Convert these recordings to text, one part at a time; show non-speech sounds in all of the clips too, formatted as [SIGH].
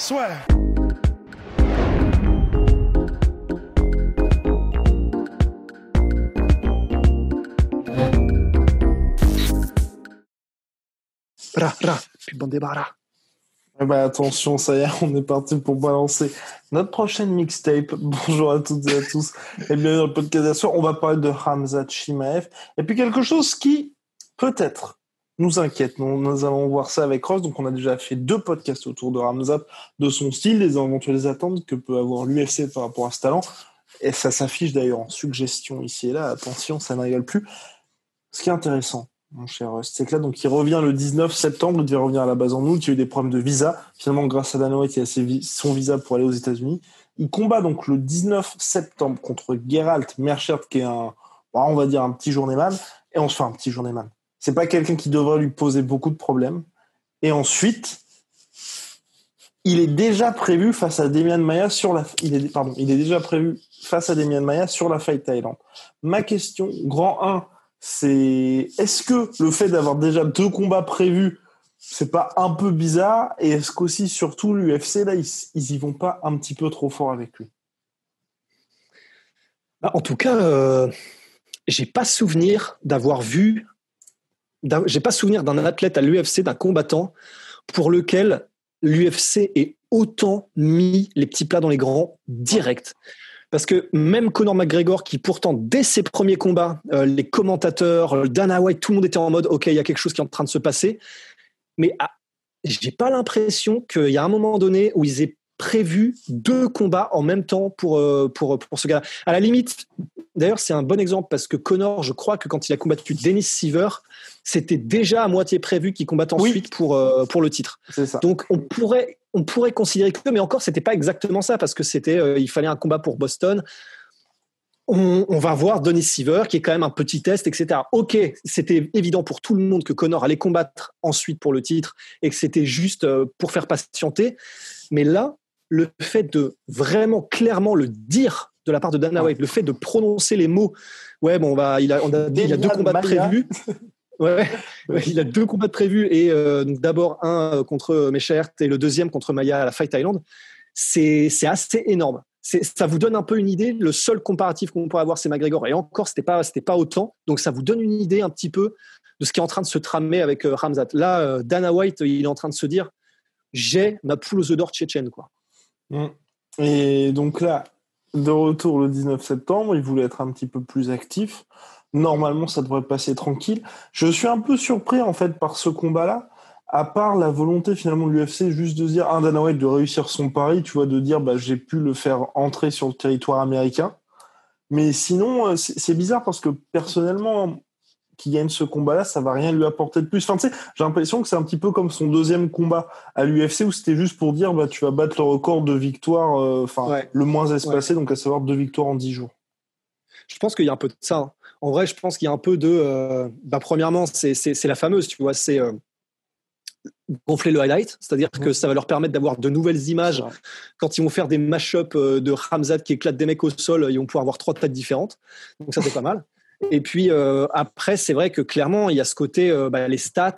Soit. Ra, ra, puis bon. Eh ben, attention, ça y est, on est parti pour balancer notre prochaine mixtape. [LAUGHS] Bonjour à toutes et à tous. Et bienvenue dans le podcast soir. On va parler de Hamza Chimaev. Et puis quelque chose qui, peut-être, nous inquiète. Nous, nous allons voir ça avec Ross. Donc, on a déjà fait deux podcasts autour de Hamza, de son style, des éventuelles attentes que peut avoir l'UFC par rapport à ce talent. Et ça s'affiche d'ailleurs en suggestion ici et là. Attention, ça ne rigole plus. Ce qui est intéressant, mon cher Rust, c'est que là, donc, il revient le 19 septembre, il devait revenir à la base en août, il y a eu des problèmes de visa. Finalement, grâce à Dana White, il a son visa pour aller aux États-Unis. Il combat donc le 19 septembre contre Geralt Merchert, qui est un, on va dire un petit journeyman. Et on se fait un petit journeyman. C'est pas quelqu'un qui devrait lui poser beaucoup de problèmes. Et ensuite, il est déjà prévu face à Demian Maya sur la, il est, pardon, il est déjà prévu face à Demian Maya sur la Fight Thailand. Ma question, grand 1, c'est est-ce que le fait d'avoir déjà deux combats prévus, c'est pas un peu bizarre? Et est-ce qu'aussi, surtout, l'UFC, là, ils, ils y vont pas un petit peu trop fort avec lui? Bah, en tout cas, euh, j'ai pas souvenir d'avoir vu, j'ai pas souvenir d'un athlète à l'UFC, d'un combattant pour lequel l'UFC ait autant mis les petits plats dans les grands direct. Parce que même Conor McGregor, qui pourtant dès ses premiers combats, euh, les commentateurs, euh, Dana White, tout le monde était en mode OK, il y a quelque chose qui est en train de se passer. Mais ah, j'ai pas l'impression qu'il y a un moment donné où ils aient prévu deux combats en même temps pour, euh, pour, pour ce gars. À la limite, d'ailleurs, c'est un bon exemple parce que Connor, je crois que quand il a combattu Dennis Seaver, c'était déjà à moitié prévu qu'il combatte Oui. ensuite pour, euh, pour le titre. C'est ça. Donc on pourrait, on pourrait considérer que, mais encore, c'était pas exactement ça parce que c'était, euh, il fallait un combat pour Boston. On, on va voir Denis Seaver qui est quand même un petit test, etc. Ok, c'était évident pour tout le monde que Connor allait combattre ensuite pour le titre et que c'était juste pour faire patienter. Mais là, le fait de vraiment clairement le dire de la part de Dana White, le fait de prononcer les mots, ouais, bon, on va, il a, on a, [LAUGHS] il y a deux combats de prévus. Ouais, ouais, il a deux combats de prévus et euh, donc d'abord un euh, contre Mechert et le deuxième contre Maya à la Fight Island. C'est assez énorme. Ça vous donne un peu une idée. Le seul comparatif qu'on pourrait avoir, c'est McGregor. Et encore, c'était pas c'était pas autant. Donc ça vous donne une idée un petit peu de ce qui est en train de se tramer avec euh, Ramzat. Là, euh, Dana White, il est en train de se dire, j'ai ma poule aux œufs d'or tchétchène, quoi. Mm. Et donc là, de retour le 19 septembre, il voulait être un petit peu plus actif. Normalement, ça devrait passer tranquille. Je suis un peu surpris en fait par ce combat-là, à part la volonté finalement de l'UFC juste de dire, un Dana White de réussir son pari, tu vois, de dire, bah, j'ai pu le faire entrer sur le territoire américain. Mais sinon, euh, c'est bizarre parce que personnellement, qui gagne ce combat-là, ça va rien lui apporter de plus. Enfin, tu sais, j'ai l'impression que c'est un petit peu comme son deuxième combat à l'UFC où c'était juste pour dire, bah, tu vas battre le record de victoires, euh, enfin, Ouais. le moins espacé, donc à savoir deux victoires en dix jours. Je pense qu'il y a un peu de ça. hein. En vrai, je pense qu'il y a un peu de. euh, bah, premièrement, c'est la fameuse, tu vois, c'est euh, gonfler le highlight, c'est-à-dire que ça va leur permettre d'avoir de nouvelles images. Quand ils vont faire des mash-up euh, de Ramzat qui éclatent des mecs au sol, ils vont pouvoir avoir trois têtes différentes. Donc ça, c'est pas mal. Et puis euh, après, c'est vrai que clairement, il y a ce côté, euh, bah, les stats,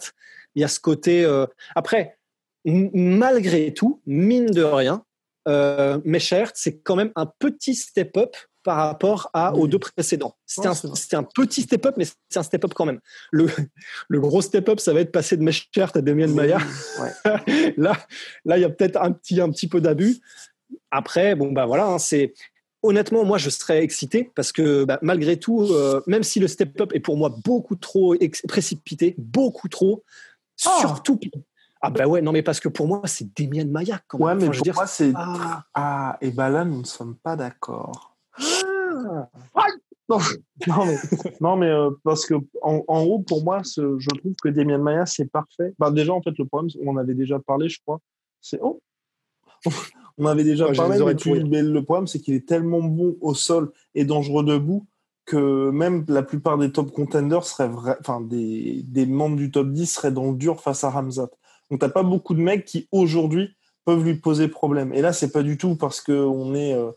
il y a ce côté. euh, Après, malgré tout, mine de rien, euh, Mechert, c'est quand même un petit step-up par rapport à, aux deux précédents. Un, c'est un petit step-up, mais c'est un step-up quand même. Le, le gros step-up, ça va être passer de Mechert à Damien Maya. Ouais. [LAUGHS] là, là, il y a peut-être un petit, un petit peu d'abus. Après, bon, bah voilà, hein, c'est honnêtement, moi, je serais excité parce que bah, malgré tout, euh, même si le step-up est pour moi beaucoup trop précipité, beaucoup trop, Ah. surtout. Ah bah ouais, non, mais parce que pour moi, c'est Damien Maya quand même. Ouais, mais Enfin, je veux pour dire, moi, c'est. ah. Ah, et bah là, nous ne sommes pas d'accord. Ah. non, mais, non, mais euh, parce que en, en, haut, pour moi, ce, je trouve que Damien Maya, c'est parfait. Bah, déjà, en fait, le problème, on en avait déjà parlé, je crois. C'est oh On avait déjà parlé, mais, le problème, c'est qu'il est tellement bon au sol et dangereux debout que même la plupart des top contenders seraient enfin, des, des, membres du top 10 seraient dans le dur face à Ramzat. Donc, t'as pas beaucoup de mecs qui, aujourd'hui, peuvent lui poser problème. Et là, c'est pas du tout parce qu'on est. Euh,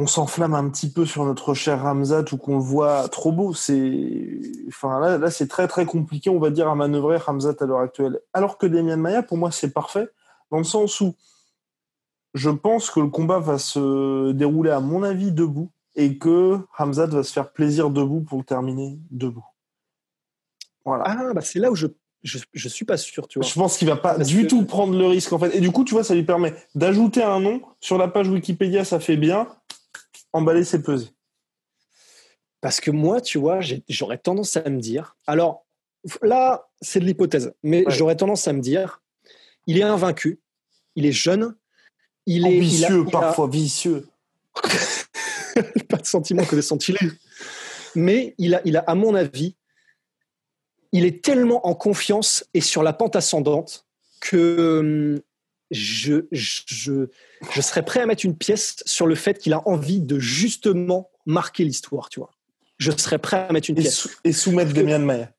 on s'enflamme un petit peu sur notre cher Ramzat ou qu'on le voit trop beau. C'est, enfin là, là c'est très très compliqué, on va dire, à manœuvrer Ramzat à l'heure actuelle. Alors que Demian Maya, pour moi, c'est parfait dans le sens où je pense que le combat va se dérouler, à mon avis, debout et que Ramzat va se faire plaisir debout pour le terminer debout. Voilà. Ah, bah c'est là où je je, je suis pas sûr, tu vois. Je pense qu'il va pas du tout prendre le risque en fait. Et du coup, tu vois, ça lui permet d'ajouter un nom sur la page Wikipédia, ça fait bien. Emballer, c'est peser. Parce que moi, tu vois, j'aurais tendance à me dire. Alors là, c'est de l'hypothèse, mais j'aurais tendance à me dire, il est invaincu, il est jeune, il est vicieux, parfois vicieux. [LAUGHS] pas de sentiment que des sentiments. Mais il a, il a, à mon avis, il est tellement en confiance et sur la pente ascendante que hum, je, je, je serais prêt à mettre une pièce sur le fait qu'il a envie de justement marquer l'histoire, tu vois. Je serais prêt à mettre une pièce. Et, soumettre Demian Maia.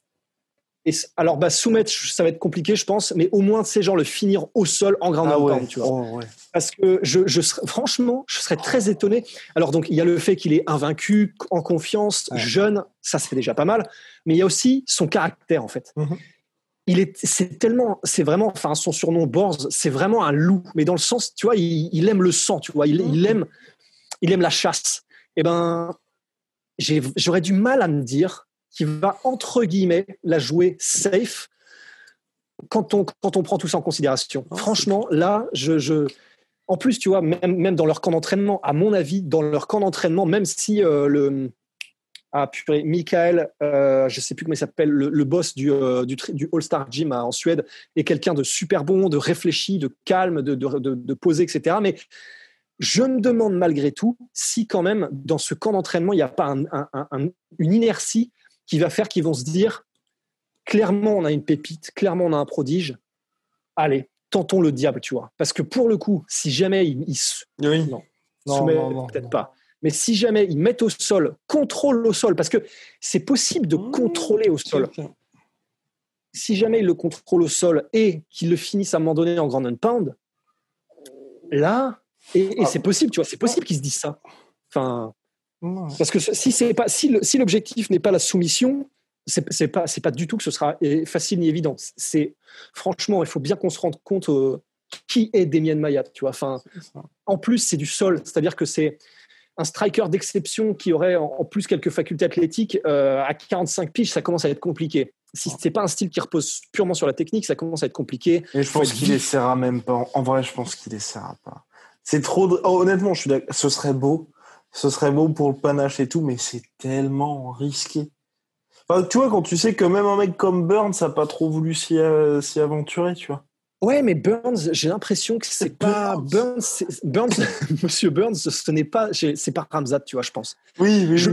Et alors, bah, soumettre, ça va être compliqué, je pense, mais au moins, ces gens le finir au sol en grand ah tu vois. Oh, Parce que je, je franchement, je serais très étonné. Alors, donc, il y a le fait qu'il est invaincu, en confiance, jeune, ça, c'est déjà pas mal. Mais il y a aussi son caractère, en fait. Mhm. Il est, c'est tellement, c'est vraiment, enfin, son surnom Borz, c'est vraiment un loup, mais dans le sens, tu vois, il, aime le sang, tu vois, il, il, aime, il aime la chasse. Eh ben, j'aurais du mal à me dire qui va, entre guillemets, la jouer safe quand on, quand on prend tout ça en considération. Franchement, là, je, je, En plus, tu vois, même, même dans leur camp d'entraînement, à mon avis, dans leur camp d'entraînement, même si euh, le. Ah, purée, Michael, euh, je sais plus comment il s'appelle, le, boss du, euh, du, du All-Star Gym en Suède, est quelqu'un de super bon, de réfléchi, de calme, de, de, de, posé, etc. Mais je me demande malgré tout si quand même dans ce camp d'entraînement, il n'y a pas une inertie qui va faire qu'ils vont se dire clairement on a une pépite, clairement on a un prodige. Allez, tentons le diable, tu vois. Parce que pour le coup, si jamais ils, oui. non, non, peut-être pas. Mais si jamais ils mettent au sol, contrôle au sol, parce que c'est possible de mmh, contrôler au sol. Si jamais ils le contrôlent au sol et qu'ils le finissent à un moment donné en grand and pound, là, et, ah. c'est possible, tu vois, c'est possible qu'ils se disent ça. Enfin, parce que si c'est pas si l'objectif n'est pas la soumission, c'est c'est pas c'est pas du tout que ce sera facile ni évident. C'est franchement, il faut bien qu'on se rende compte euh, qui est Damien Mayat, tu vois. Enfin, en plus c'est du sol, c'est-à-dire que c'est un striker d'exception qui aurait en plus quelques facultés athlétiques euh, à 45 piges, ça commence à être compliqué. Si c'est pas un style qui repose purement sur la technique, ça commence à être compliqué. Et je pense qu'il essaiera même pas. En vrai, je pense qu'il essaiera pas. C'est trop. Oh, honnêtement, je suis Ce serait beau ce serait beau pour le panache et tout, mais c'est tellement risqué. tu vois, quand tu sais que même un mec comme Burns n'a pas trop voulu euh, s'y aventurer, tu vois. Ouais, mais Burns, j'ai l'impression que c'est pas Burns. Burns, [LAUGHS] Monsieur Burns, ce n'est pas, c'est pas Ramzat, tu vois, je pense. Oui, oui,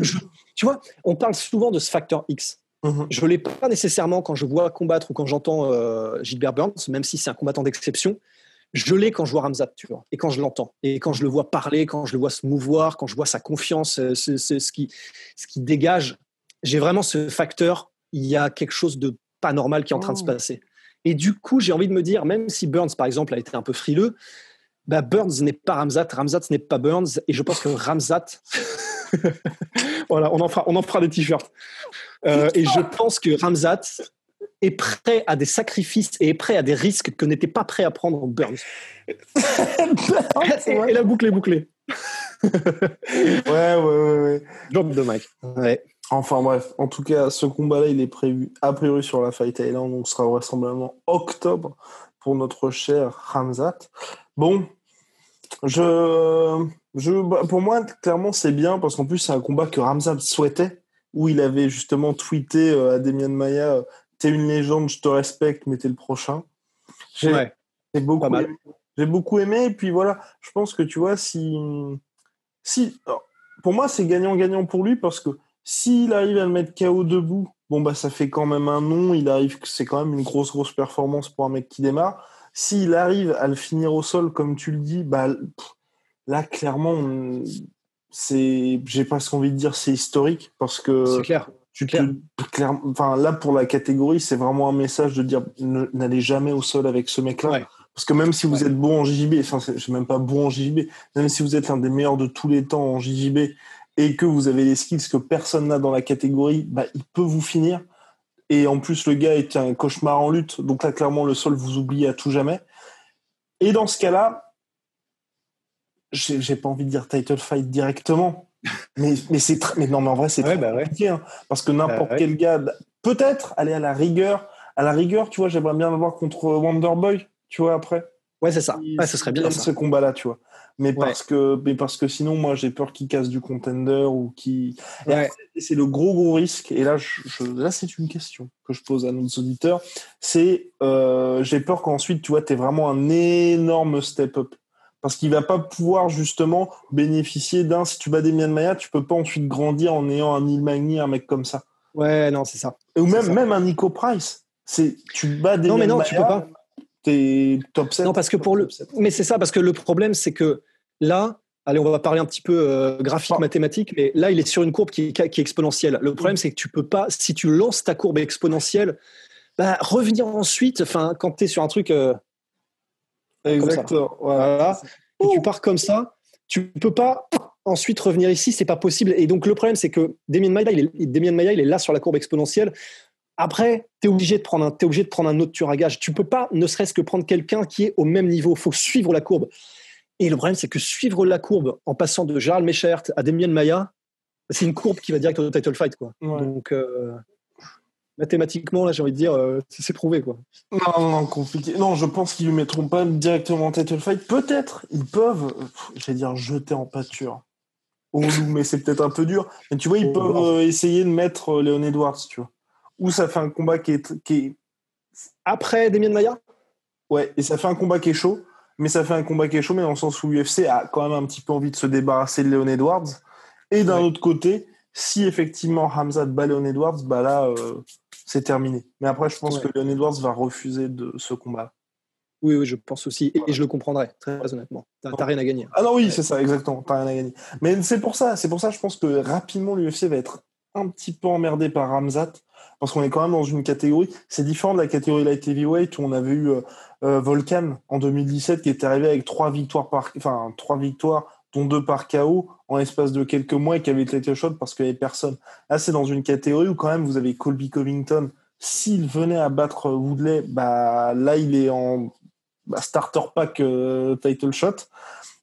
tu vois, on parle souvent de ce facteur X. Mm-hmm. Je l'ai pas nécessairement quand je vois combattre ou quand j'entends euh, Gilbert Burns, même si c'est un combattant d'exception je l'ai quand je vois Ramzat, tu vois, et quand je l'entends, et quand je le vois parler, quand je le vois se mouvoir, quand je vois sa confiance, euh, ce, ce, qui, ce qui dégage. J'ai vraiment ce facteur, il y a quelque chose de pas normal qui est en train de se oh. passer. Et du coup, j'ai envie de me dire, même si Burns, par exemple, a été un peu frileux, bah Burns n'est pas Ramzat, Ramzat n'est pas Burns, et je pense que Ramzat, [LAUGHS] voilà, on en fera, on en fera des t-shirts. Euh, et je pense que Ramzat est prêt à des sacrifices et est prêt à des risques que n'était pas prêt à prendre Burns. [LAUGHS] et, la boucle est bouclée. ouais, ouais, ouais, ouais. De Mike. Ouais. Enfin bref, en tout cas, ce combat-là, il est prévu a priori sur la Fight Island, donc ce sera vraisemblablement octobre pour notre cher Ramzat. Bon, je, je, bah, pour moi, clairement, c'est bien parce qu'en plus, c'est un combat que Ramzat souhaitait, où il avait justement tweeté euh, à Demian Maya t'es une légende, je te respecte, mais t'es le prochain. J'ai beaucoup, aimé, j'ai beaucoup aimé. Et puis voilà, je pense que tu vois, si, si pour moi, c'est gagnant-gagnant pour lui parce que s'il arrive à le mettre KO debout, bon, bah, ça fait quand même un nom. Il arrive, c'est quand même une grosse, grosse performance pour un mec qui démarre. S'il arrive à le finir au sol, comme tu le dis, bah, là, clairement, c'est, j'ai presque envie de dire, c'est historique parce que. C'est clair. Tu enfin, là, pour la catégorie, c'est vraiment un message de dire n'allez jamais au sol avec ce mec-là. Parce que même si vous êtes bon en JJB, enfin, c'est même pas bon en JJB, même si vous êtes l'un des meilleurs de tous les temps en JJB et que vous avez les skills que personne n'a dans la catégorie, bah, il peut vous finir. Et en plus, le gars est un cauchemar en lutte. Donc là, clairement, le sol vous oublie à tout jamais. Et dans ce cas-là, j'ai pas envie de dire title fight directement. Mais, mais c'est mais non, mais en vrai, c'est très bah compliqué. Hein. parce que n'importe bah quel gars, peut-être aller à la rigueur. À la rigueur, tu vois, j'aimerais bien le voir contre Wonderboy tu vois, après. Ouais, c'est ça. Ouais, ce serait bien ce combat-là, tu vois. Mais parce que, mais parce que sinon, moi, j'ai peur qu'il casse du contender ou qu'il. C'est le gros gros risque. Et là, je, là, c'est une question que je pose à nos auditeurs. C'est, euh, j'ai peur qu'ensuite, tu vois, t'es vraiment un énorme step-up. Parce qu'il va pas pouvoir justement bénéficier d'un. Si tu bats des Maya, tu peux pas ensuite grandir en ayant un Magni, un mec comme ça. Ouais, non, c'est ça. Ou même, même un Nico Price. C'est, tu bats des Non, mais non, tu peux pas top 7. Non, parce que pour le. Mais c'est ça, parce que le problème, c'est que là, allez, on va parler un petit peu euh, graphique, ah. mathématique, mais là, il est sur une courbe qui, qui est exponentielle. Le problème, c'est que tu peux pas, si tu lances ta courbe exponentielle, bah, revenir ensuite, enfin, quand tu es sur un truc. Euh, Exactement. Voilà. Et tu pars comme ça, tu peux pas ensuite revenir ici, c'est pas possible. Et donc, le problème, c'est que Damien Maya, il est, Damien Maya, il est là sur la courbe exponentielle. Après, tu es obligé de prendre un, es obligé de prendre un autre tueur à gage. Tu peux pas, ne serait-ce que prendre quelqu'un qui est au même niveau. Il faut suivre la courbe. Et le problème, c'est que suivre la courbe en passant de Gérald Mechert à Damien Maya, c'est une courbe qui va direct au title fight, quoi. Donc, euh, mathématiquement, là, j'ai envie de dire, euh, c'est prouvé, quoi. Non, non, compliqué. Non, je pense qu'ils ne mettront pas directement en title fight. Peut-être, ils peuvent, j'allais dire, jeter en pâture. mais c'est peut-être un peu dur. Mais tu vois, ils peuvent euh, essayer de mettre Léon Edwards, tu vois ou ça fait un combat qui est, qui est... après Damien Maya? Ouais, et ça fait un combat qui est chaud, mais ça fait un combat qui est chaud, mais dans le sens où l'UFC a quand même un petit peu envie de se débarrasser de Leon Edwards. Et d'un autre côté, si effectivement Hamza bat Leon Edwards, bah là, euh, c'est terminé. Mais après, je pense que Leon Edwards va refuser de ce combat. Oui, oui, je pense aussi. Et, je le comprendrai, très honnêtement. T'as rien à gagner. Ah non, oui, c'est ça, exactement. T'as rien à gagner. Mais c'est pour ça, c'est pour ça, je pense que rapidement, l'UFC va être un petit peu emmerdé par Ramzat parce qu'on est quand même dans une catégorie, c'est différent de la catégorie light heavyweight où on avait eu euh, euh, Volcan en 2017 qui était arrivé avec trois victoires par, enfin trois victoires deux par KO en l'espace de quelques mois et qui avait été shot parce qu'il n'y avait personne. Là, c'est dans une catégorie où quand même vous avez Colby Covington. S'il venait à battre Woodley, bah là il est en bah, starter pack euh, title shot.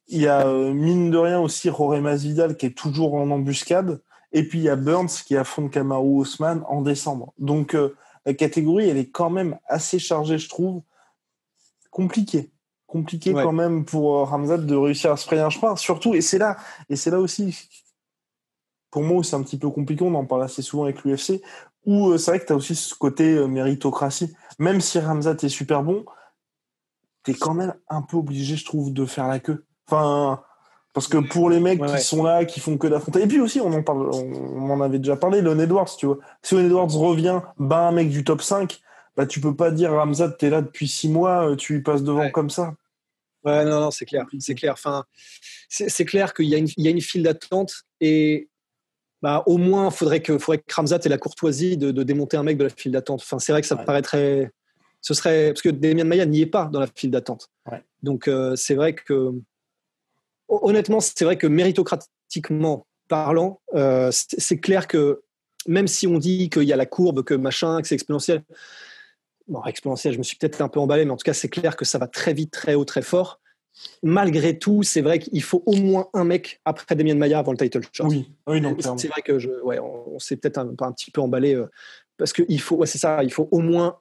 Il y a mine de rien aussi Jorge Masvidal qui est toujours en embuscade. Et puis il y a Burns qui affronte Kamaru Osman en décembre. Donc euh, la catégorie, elle est quand même assez chargée, je trouve. Compliqué. Quand même pour euh, Ramzat de réussir à se frayer un chemin. Surtout, et c'est là, et c'est là aussi, pour moi, c'est un petit peu compliqué, on en parle assez souvent avec l'UFC, où euh, c'est vrai que tu as aussi ce côté méritocratie. Même si Ramzat est super bon, tu es quand même un peu obligé, je trouve, de faire la queue. Enfin, parce que pour les mecs qui sont là, qui font que d'affronter. Et puis aussi, on en parle, on en avait déjà parlé, Leon Edwards, tu vois. Si Leon Edwards revient, bat un mec du top 5, bah, tu peux pas dire Ramzat, t'es là depuis 6 mois, euh, tu lui passes devant comme ça. Ouais, non, non, c'est clair. C'est clair. Enfin, c'est clair qu'il y, a une, il y a une file d'attente et bah, au moins, faudrait que, faudrait que Ramzat ait la courtoisie de, démonter un mec de la file d'attente. Enfin, c'est vrai que ça paraîtrait. Ce serait. Parce que Damien Maya n'y est pas dans la file d'attente. Donc, euh, c'est vrai que honnêtement, c'est vrai que méritocratiquement parlant, euh, c'est clair que même si on dit qu'il y a la courbe, que machin, que c'est exponentiel, bon, exponentiel, je me suis peut-être un peu emballé, mais en tout cas, c'est clair que ça va très vite, très haut, très fort. Malgré tout, c'est vrai qu'il faut au moins un mec après Damien Maya avant le title shot. Oui, oui non, c'est vrai que je, ouais, on, s'est peut-être un, un, petit peu emballé euh, parce qu'il faut, ouais, c'est ça, il faut au moins,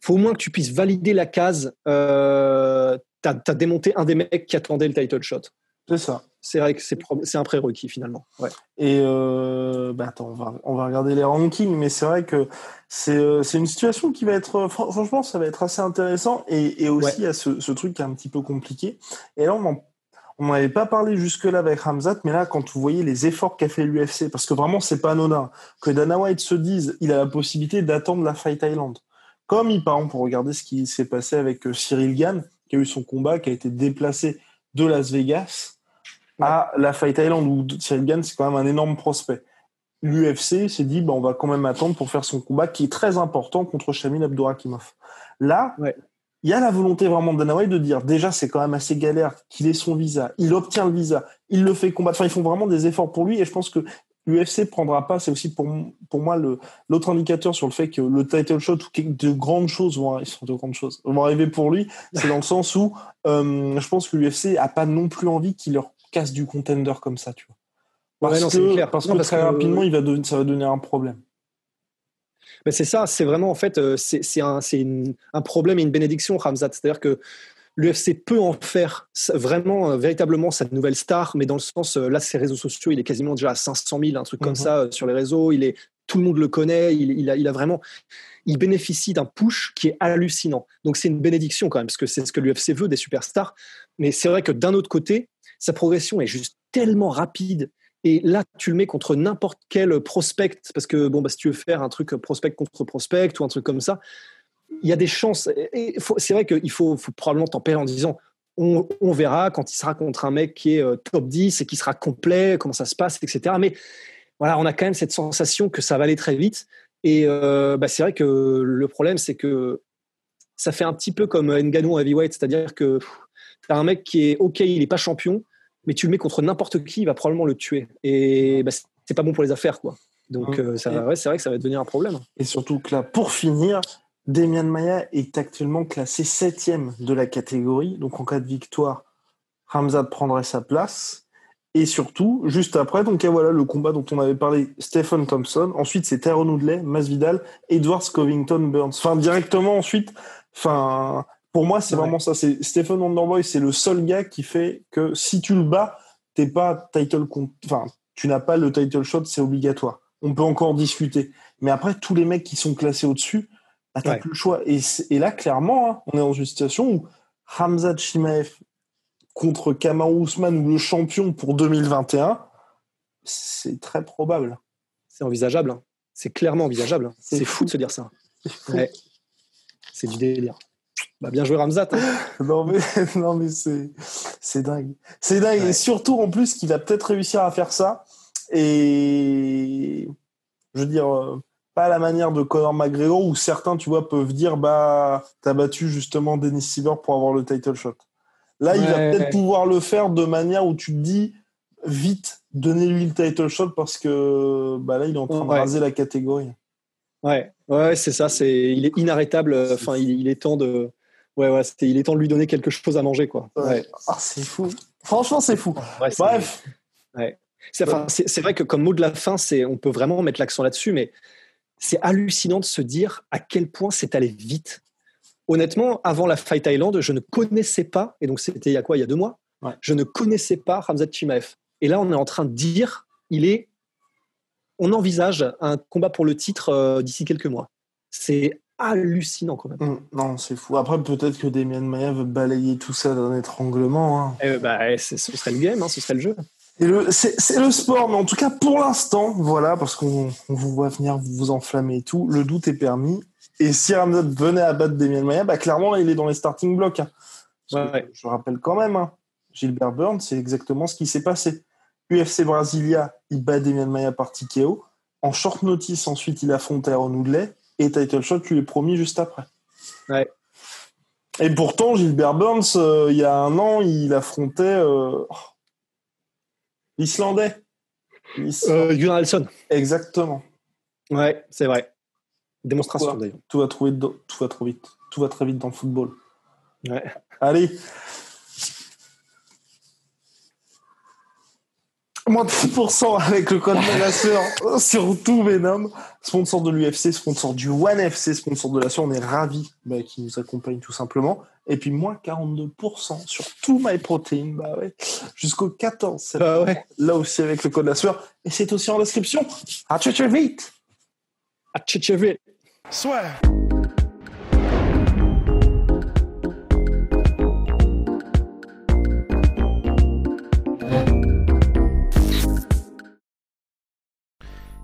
faut au moins que tu puisses valider la case. Euh, tu as, démonté un des mecs qui attendait le title shot. C'est ça. C'est vrai que c'est un prérequis finalement. Ouais. Et euh, bah attends, on va, on va regarder les rankings, mais c'est vrai que c'est euh, une situation qui va être, franchement, ça va être assez intéressant. Et, et aussi, il y a ce, truc qui est un petit peu compliqué. Et là, on en, on n'avait pas parlé jusque-là avec Ramzat, mais là, quand vous voyez les efforts qu'a fait l'UFC, parce que vraiment, c'est pas anodin, que Dana White se dise, il a la possibilité d'attendre la Fight Island. Comme il, par exemple, pour regarder ce qui s'est passé avec euh, Cyril Gann, qui a eu son combat, qui a été déplacé de Las Vegas à la Fight Island, où Cyril Gann, c'est quand même un énorme prospect. L'UFC s'est dit, bah, on va quand même attendre pour faire son combat, qui est très important contre Shamil Abdourakimov. Là, il y a la volonté vraiment de Dana White de dire déjà c'est quand même assez galère qu'il ait son visa, il obtient le visa, il le fait combattre. Enfin, ils font vraiment des efforts pour lui et je pense que l'UFC prendra pas. C'est aussi pour pour moi l'autre indicateur sur le fait que le title shot ou de grandes choses vont arriver, de grandes choses vont arriver pour lui. C'est dans le sens où euh, je pense que l'UFC a pas non plus envie qu'il leur casse du contender comme ça, tu vois. Parce que, parce que très rapidement, il va devenir, ça va devenir un problème c'est ça, c'est vraiment en fait, euh, c'est un, un, problème et une bénédiction, Ramzat. C'est-à-dire que l'UFC peut en faire vraiment, euh, véritablement sa nouvelle star, mais dans le sens, euh, là, ses réseaux sociaux, il est quasiment déjà à 500 000, un truc comme mhm. ça sur les réseaux. Il est, tout le monde le connaît. Il, a, il a vraiment, il bénéficie d'un push qui est hallucinant. Donc c'est une bénédiction quand même, parce que c'est ce que l'UFC veut des superstars. Mais c'est vrai que d'un autre côté, sa progression est juste tellement rapide et là, tu le mets contre n'importe quel prospect, parce que bon, bah, si tu veux faire un truc prospect contre prospect ou un truc comme ça, il y a des chances. C'est vrai qu'il faut, faut, probablement tempérer en disant on, verra quand il sera contre un mec qui est euh, top 10 et qui sera complet, comment ça se passe, etc. Mais voilà, on a quand même cette sensation que ça va aller très vite. Et euh, bah, c'est vrai que le problème, c'est que ça fait un petit peu comme Ngannou heavyweight, c'est-à-dire que as un mec qui est OK, il n'est pas champion, mais tu le mets contre n'importe qui, il va probablement le tuer. Et bah, c'est pas bon pour les affaires, quoi. Donc, euh, c'est vrai que ça va devenir un problème. Et surtout que là, pour finir, Demian Maya est actuellement classé septième de la catégorie. Donc, en cas de victoire, Ramzad prendrait sa place. Et surtout, juste après, donc voilà le combat dont on avait parlé, Stephen Thompson. Ensuite, c'est Tyrone Woodley, Masvidal, Edward Covington, Burns. Enfin, directement ensuite, enfin, pour moi, c'est vraiment ça. C'est Stephen Wonderboy, c'est le seul gars qui fait que si tu le bats, t'es pas title, enfin, tu n'as pas le title shot, c'est obligatoire. On peut encore discuter. Mais après, tous les mecs qui sont classés au-dessus, bah, t'as plus le choix. Et, là, clairement, hein, on est dans une situation où Hamza Chimaev contre Kamaru Usman ou le champion pour 2021, c'est très probable. C'est envisageable. Hein. C'est clairement envisageable. C'est fou. de se dire ça. C'est du délire. Bah, bien joué Ramzat. Hein. [LAUGHS] non mais, [LAUGHS] non, mais c'est, c'est dingue. C'est dingue. Et surtout, en plus, qu'il va peut-être réussir à faire ça. Et je veux dire, euh, pas à la manière de Conor McGregor où certains, tu vois, peuvent dire, bah, t'as battu justement Dennis Siver pour avoir le title shot. Là, il va peut-être pouvoir le faire de manière où tu te dis, vite, donnez-lui le title shot parce que bah, là, il est en train de raser la catégorie. Ouais, ouais, c'est ça. C'est, il est inarrêtable. Enfin, il, est temps de, ouais, ouais, il est temps de lui donner quelque chose à manger, quoi. Ouais. Ah, c'est fou. Franchement, c'est fou. Bref. Ouais. C'est, enfin, c'est, vrai que comme mot de la fin, c'est, on peut vraiment mettre l'accent là-dessus, mais c'est hallucinant de se dire à quel point c'est allé vite. Honnêtement, avant la Fight Island, je ne connaissais pas, et donc c'était il y a quoi, il y a deux mois, je ne connaissais pas Ramzat Chimaev. Et là, on est en train de dire, il est, on envisage un combat pour le titre euh, d'ici quelques mois. C'est hallucinant quand même. Mmh, non, c'est fou. Après, peut-être que Damien Maya veut balayer tout ça d'un étranglement. Hein. Eh bah, ce serait le game, hein, ce serait le jeu. C'est le sport, mais en tout cas, pour l'instant, voilà, parce qu'on vous voit venir vous enflammer et tout, le doute est permis. Et si Ramzat venait à battre Damien Maya, bah, clairement, là, il est dans les starting blocks. Hein. Je rappelle quand même, hein, Gilbert Burns, c'est exactement ce qui s'est passé. UFC Brasilia, il bat Damien Maya par TKO. En short notice, ensuite, il affronte Aaron Woodley et Title Shot lui est promis juste après. Ouais. Et pourtant, Gilbert Burns, euh, il y a un an, il affrontait euh, l'Islandais. Euh, Gunnar Nelson. Exactement. Ouais, c'est vrai. Démonstration d'ailleurs. Tout va, trop vite, tout va trop vite. Tout va très vite dans le football. Ouais. Allez, Moins de 10% avec le code Menasseur sur tout Venom. Sponsor de l'UFC, sponsor du One FC, sponsor de la sueur. On est ravis bah, qui nous accompagne tout simplement. Et puis moins 42% sur tout MyProtein. Bah ouais. Jusqu'au 14 Bah ouais. Là aussi avec le code la sueur. Et c'est aussi en description. À très vite. À très vite. Soit.